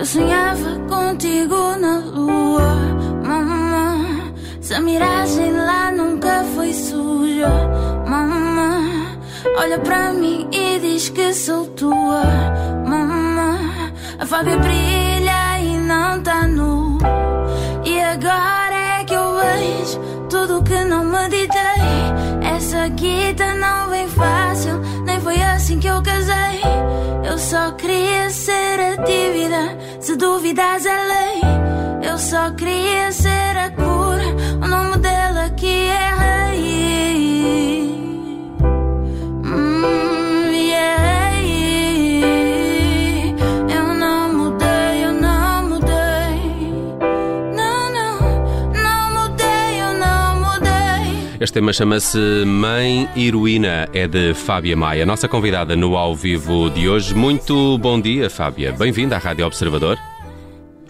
Eu sonhava contigo na lua, mamã. Essa miragem lá nunca foi suja, mamã. Olha pra mim e diz que sou tua, mamã. A faca brilha e não tá nu. E agora é que eu vejo tudo que não meditei. Essa guita não vem fácil, nem foi assim que eu casei. Eu só queria ser a dívida se duvidas é lei. Eu só queria ser a cura, Este tema chama-se Mãe Heroína, é de Fábia Maia, nossa convidada no ao vivo de hoje. Muito bom dia, Fábia. Bem-vinda à Rádio Observador.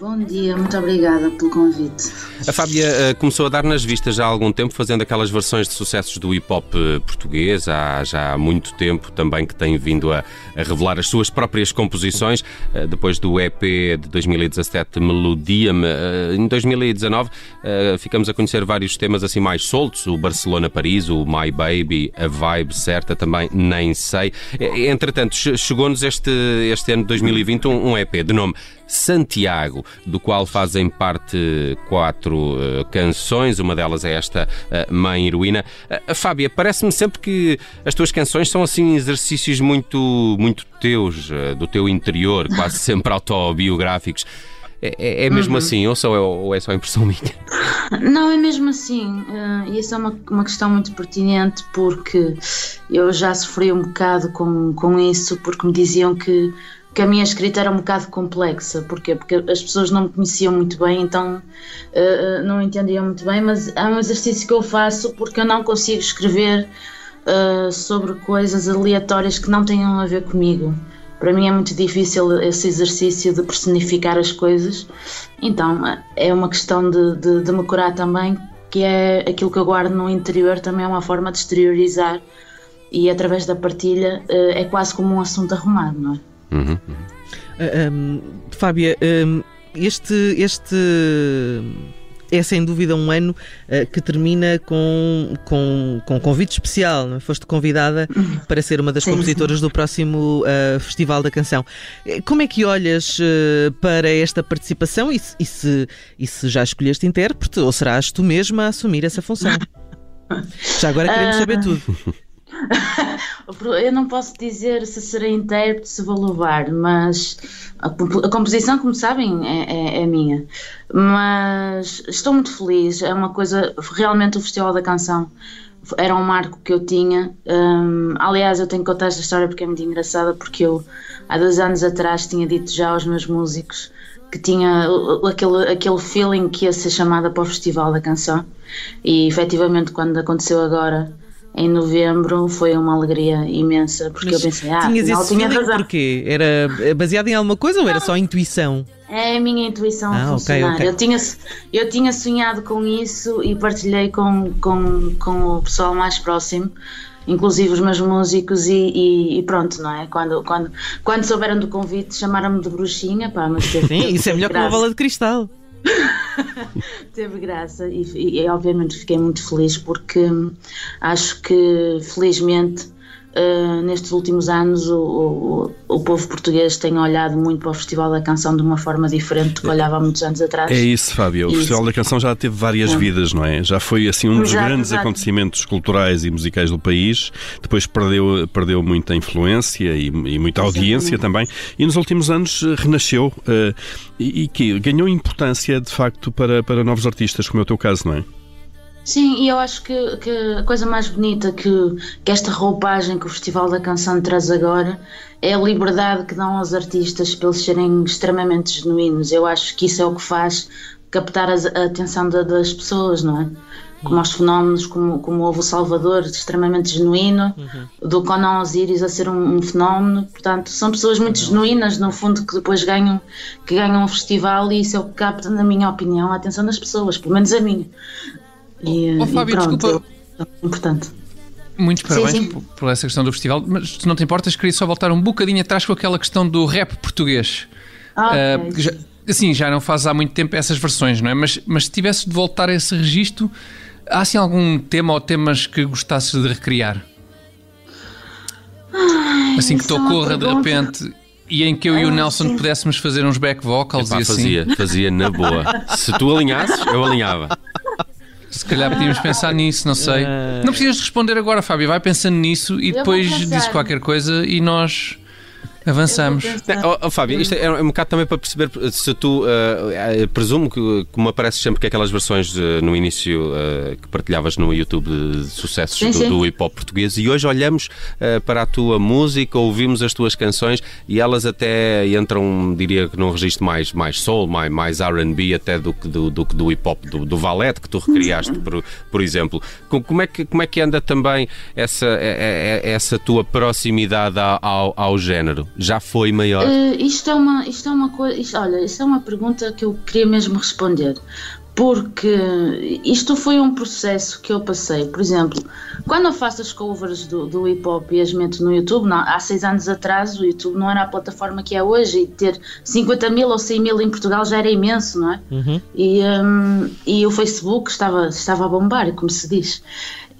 Bom dia, muito obrigada pelo convite. A Fábia eh, começou a dar nas vistas há algum tempo, fazendo aquelas versões de sucessos do hip hop eh, português, há já há muito tempo também que tem vindo a, a revelar as suas próprias composições. Eh, depois do EP de 2017, Melodia-me, eh, em 2019 eh, ficamos a conhecer vários temas assim mais soltos: o Barcelona-Paris, o My Baby, a Vibe certa também, nem sei. Entretanto, che- chegou-nos este, este ano de 2020 um, um EP de nome Santiago, do qual fazem parte quatro eh, canções, uma delas é esta eh, Mãe Heroína. Uh, Fábia, parece-me sempre que as tuas canções são assim exercícios muito, muito teus, do teu interior, quase sempre autobiográficos. É, é- é mesmo assim, ou, só é, ou é só impressão minha? Não, é mesmo assim, e isso é uma, uma questão muito pertinente porque eu já sofri um bocado com, com isso, porque me diziam que, que a minha escrita era um bocado complexa. Porquê? Porque as pessoas não me conheciam muito bem, então eh, não entendiam muito bem, mas é um exercício que eu faço porque eu não consigo escrever eh, sobre coisas aleatórias que não tenham a ver comigo. Para mim é muito difícil esse exercício de personificar as coisas, então é uma questão de, de, de me curar também, que é aquilo que eu guardo no interior, também é uma forma de exteriorizar e através da partilha é quase como um assunto arrumado, não é? Uhum. Ah, hum, Fábia, hum, este, este é sem dúvida um ano ah, que termina com, com, com um convite especial. Não é? Foste convidada para ser uma das Sim, compositoras do próximo ah, Festival da Canção. Eh, Como é que olhas ah, para esta participação e se, e, se, e se já escolheste intérprete ou serás tu mesma a assumir essa função? Já agora queremos saber tudo. Eu não posso dizer se serei intérprete, se vou levar, mas a, a composição, como sabem, é, é- é minha. Mas estou muito feliz, é uma coisa, realmente o Festival da Canção era um marco que eu tinha. Hum, aliás, eu tenho que contar esta história porque é muito engraçada, porque eu há dois anos atrás tinha dito já aos meus músicos que tinha aquele, aquele feeling que ia ser chamada para o Festival da Canção e efetivamente quando aconteceu agora em novembro foi uma alegria imensa porque Mas eu pensei, ah, tinhas esse tinha razão. porquê? Era baseado em alguma coisa ou era só intuição? É a minha intuição Ah, a funcionar. ok. Eu, tinha, eu tinha sonhado com isso e partilhei com, com, com o pessoal mais próximo, inclusive os meus músicos, e, e- e pronto, não é? Quando, quando, quando souberam do convite, chamaram-me de bruxinha, pá, mas teve, Sim, isso é melhor que uma bola de cristal. Teve graça e, e, obviamente fiquei muito feliz porque hum, acho que felizmente uh, nestes últimos anos o, o, o povo português tem olhado muito para o Festival da Canção de uma forma diferente do que olhava há muitos anos atrás. É isso, Fábio. O. Festival da Canção já teve várias Sim. vidas, não é? Já foi assim um dos Exato, grandes exato. acontecimentos culturais e musicais do país. Depois perdeu, perdeu muita influência e, e muita audiência também. E nos últimos anos eh, renasceu eh, e, e que ganhou importância de facto para, para novos artistas, como é o teu caso, não é? Sim, e eu acho que, que a coisa mais bonita que, que esta roupagem que o Festival da Canção traz agora é a liberdade que dão aos artistas para eles serem extremamente genuínos. Eu acho que isso é o que faz captar a atenção da- das pessoas, não é? Como aos fenómenos, como, como houve o Salvador, extremamente genuíno, do Conan Osiris a ser um, um fenómeno. Portanto, são pessoas muito genuínas, no fundo, que depois ganham, que ganham um festival e isso é o que capta, na minha opinião, a atenção das pessoas, pelo menos a minha. E, Oh, e Fábio, pronto, desculpa. é importante. Muitos parabéns sim. Por, por essa questão do festival, mas se não te importas, queria só voltar um bocadinho atrás com aquela questão do rap português. Ah, ok. que já, assim, já não fazes há muito tempo essas versões, não é? Mas, mas se tivesses de voltar a esse registro, há assim algum tema ou temas que gostasses de recriar? assim que te é uma ocorra de repente e em que eu e o Ah, Nelson sim. pudéssemos fazer uns back vocals Epá, e assim. fazia, fazia na boa. Se tu alinhasses, eu alinhava. Se calhar podíamos pensar nisso, não sei. Ah. Não precisas responder agora, Fábio. Vai pensando nisso e depois diz qualquer coisa e nós avançamos. Oh, oh, Fábio, isto é um bocado também para perceber se tu eh, presumo que, como aparece sempre que aquelas versões eh, no início eh, que partilhavas no YouTube de sucessos Sim, do, sim. do hip hop português e hoje olhamos eh, para a tua música, ouvimos as tuas canções e elas até entram, diria que num registro mais, mais soul, mais, mais RB até do que do, do, que do hip hop, do, do valete que tu recriaste, por, por exemplo. Co- Como é, que, como é que anda também essa, é- é- é- essa tua proximidade ao, ao, ao género? Já foi maior? Eh, isto é uma, isto é uma coisa, isto- olha, isto é uma pergunta que eu queria mesmo responder, porque isto foi um processo que eu passei. Por exemplo, quando eu faço as covers do, do hip hop e as meto no YouTube, não, há seis anos atrás o YouTube não era a plataforma que é hoje e ter 50 mil ou 100 mil em Portugal já era imenso, não é? E, hum, e o Facebook estava, estava a bombar, como se diz.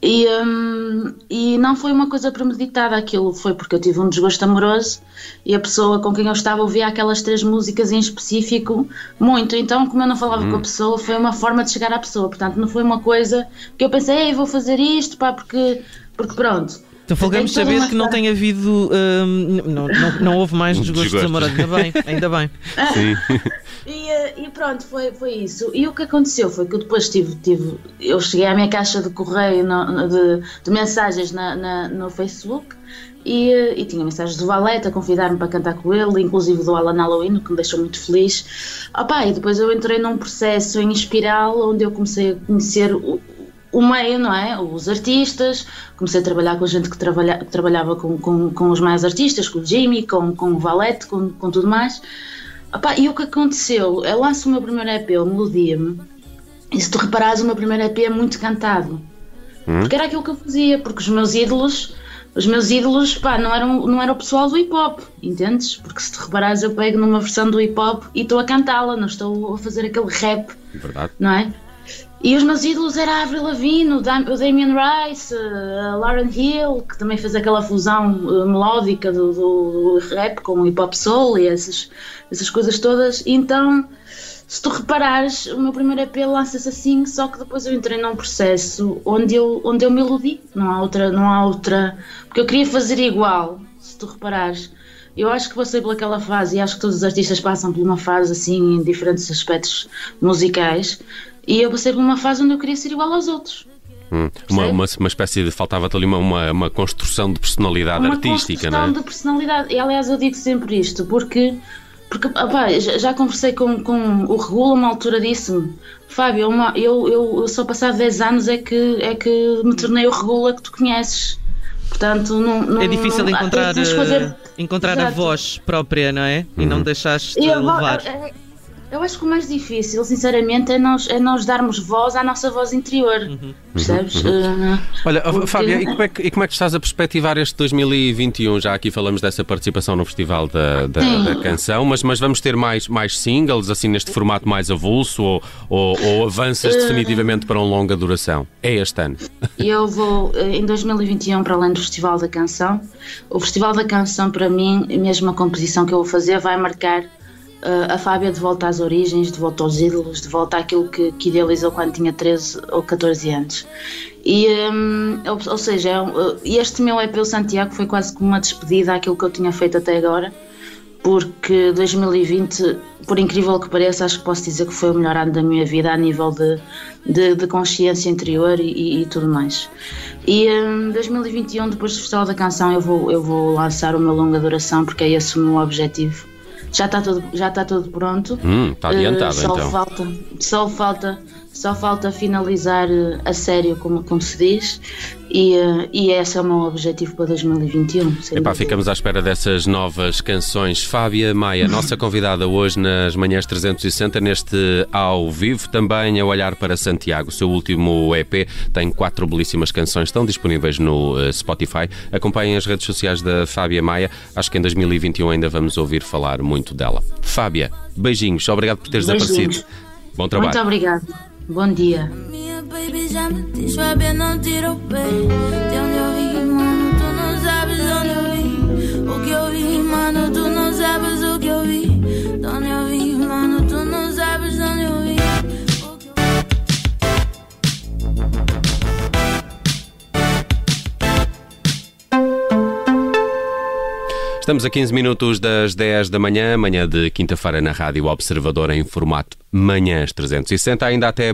E, hum, e não foi uma coisa premeditada, aquilo foi porque eu tive um desgosto amoroso e a pessoa com quem eu estava ouvia aquelas três músicas em específico muito. Então, como eu não falava com a pessoa, foi uma forma de chegar à pessoa. Portanto, não foi uma coisa que eu pensei, Ei, vou fazer isto, pá, porque, porque pronto. Então folgamos toda saber uma que não tem havido. hum, não, não, não houve mais desgostos Desgostos. amorosos. Ainda bem, ainda bem. Sim. E, eh, e pronto, foi, foi isso. E o que aconteceu foi que eu depois tive, tive eu cheguei à minha caixa de correio no- de, de mensagens na, na- no Facebook e, eh, e tinha mensagens do Valete a convidar-me para cantar com ele, inclusive do Alan Halloween, o que me deixou muito feliz. Opa, e depois eu entrei num processo em espiral onde eu comecei a conhecer o, o meio, não é? Os artistas, comecei a trabalhar com gente que, trabalha, que trabalhava com, com, com os mais artistas, com o Jimmy, com, com o Valete, com, com tudo mais. Opa, e o que aconteceu? Eu lanço o meu primeiro EP, o Melodia-me, e se tu reparares, o meu primeiro EP é muito cantado. Porque era aquilo que eu fazia, porque os meus ídolos, os meus ídolos, pá, não eram, não era o pessoal do hip hop, entendes? Porque se tu reparares, eu pego numa versão do hip hop e estou a cantá-la, não estou a fazer aquele rap Verdade. não é? E os meus ídolos eram a Avril Lavigne, o Dam- o Damien Rice, a Lauren Hill, que também fez aquela fusão eh, melódica do, do- rap com o hip hop soul e essas, essas coisas todas. E então, se tu reparares, o meu primeiro EP lança-se assim, só que depois eu entrei num processo onde eu, onde eu me iludi. Não há outra, não há outra. Porque eu queria fazer igual, se tu reparares. Eu acho que passei pelaquela fase e acho que todos os artistas passam por uma fase assim em diferentes aspectos musicais. E eu passei por uma fase onde eu queria ser igual aos outros. Hum. Uma, uma, uma espécie de. Faltava-te ali uma, uma, uma construção de personalidade uma artística, construção não é? de personalidade. E aliás, eu digo sempre isto, porque, porque opá, já, já conversei com, com o Regula, uma altura disse-me: Fábio, uma- eu, eu, só passado 10 anos é que, é que me tornei o Regula que tu conheces. Portanto, não, não, É difícil não- encontrar, tens de fazer- eh, encontrar a voz própria, não é? E não deixaste E eu, levar. Eu acho que o mais difícil, sinceramente, é nós, é nós darmos voz à nossa voz interior. Uhum. Percebes? Eh, Olha, oh, Porque- Fábio, e como, é que, e como é que estás a perspectivar este 2021? Já aqui falamos dessa participação no Festival da, da, da Canção, mas, mas vamos ter mais, mais singles, assim, neste formato mais avulso, ou, ou, ou avanças definitivamente para um longa duração? É este ano. Eu vou eh, em 2021 para além do Festival da Canção. O Festival da Canção, para mim, mesmo a composição que eu vou fazer, vai marcar a Fábia de volta às origens, de volta aos ídolos, de volta àquilo que, que idealizou quando tinha 13 ou 14 anos. E, hum, ou, seja, é um, eh, este meu EP o Santiago foi quase como uma despedida àquilo que eu tinha feito até agora porque 2020, por incrível que pareça, acho que posso dizer que foi o melhor ano da minha vida a nível de, de, de consciência interior e, e- tudo mais. E em 2021, depois do Festival da Canção, eu vou, eu vou lançar uma longa duração, porque é esse o meu objetivo. Já está tudo, já está tudo pronto. Hum, está adiantado, Eh, só então. Falta, só falta só falta finalizar eh, a sério, como, como se diz, e, eh, e esse é o meu objetivo para 2021. Epá, ficamos à espera dessas novas canções. Fábia Maia, nossa convidada hoje nas Manhãs 360, neste ao vivo, também a olhar para Santiago. O seu último EP tem quatro belíssimas canções, estão disponíveis no uh, Spotify. Acompanhem as redes sociais da Fábia Maia. Acho que em 2021 ainda vamos ouvir falar muito dela. Fábia, beijinhos, obrigado por teres beijinhos. aparecido. Bom trabalho. Muito obrigado. Bom dia. Minha baby já me diz, Fábia, não tira o pé. De onde eu vim, mano, tu não sabes de onde eu vim. O que eu vi, mano, tu não sabes o que eu vi. De onde eu vim, mano, tu não sabes de onde eu vim. Estamos a 15 minutos das 10 da manhã, manhã de quinta-feira na Rádio Observador em formato Manhãs 360, ainda até.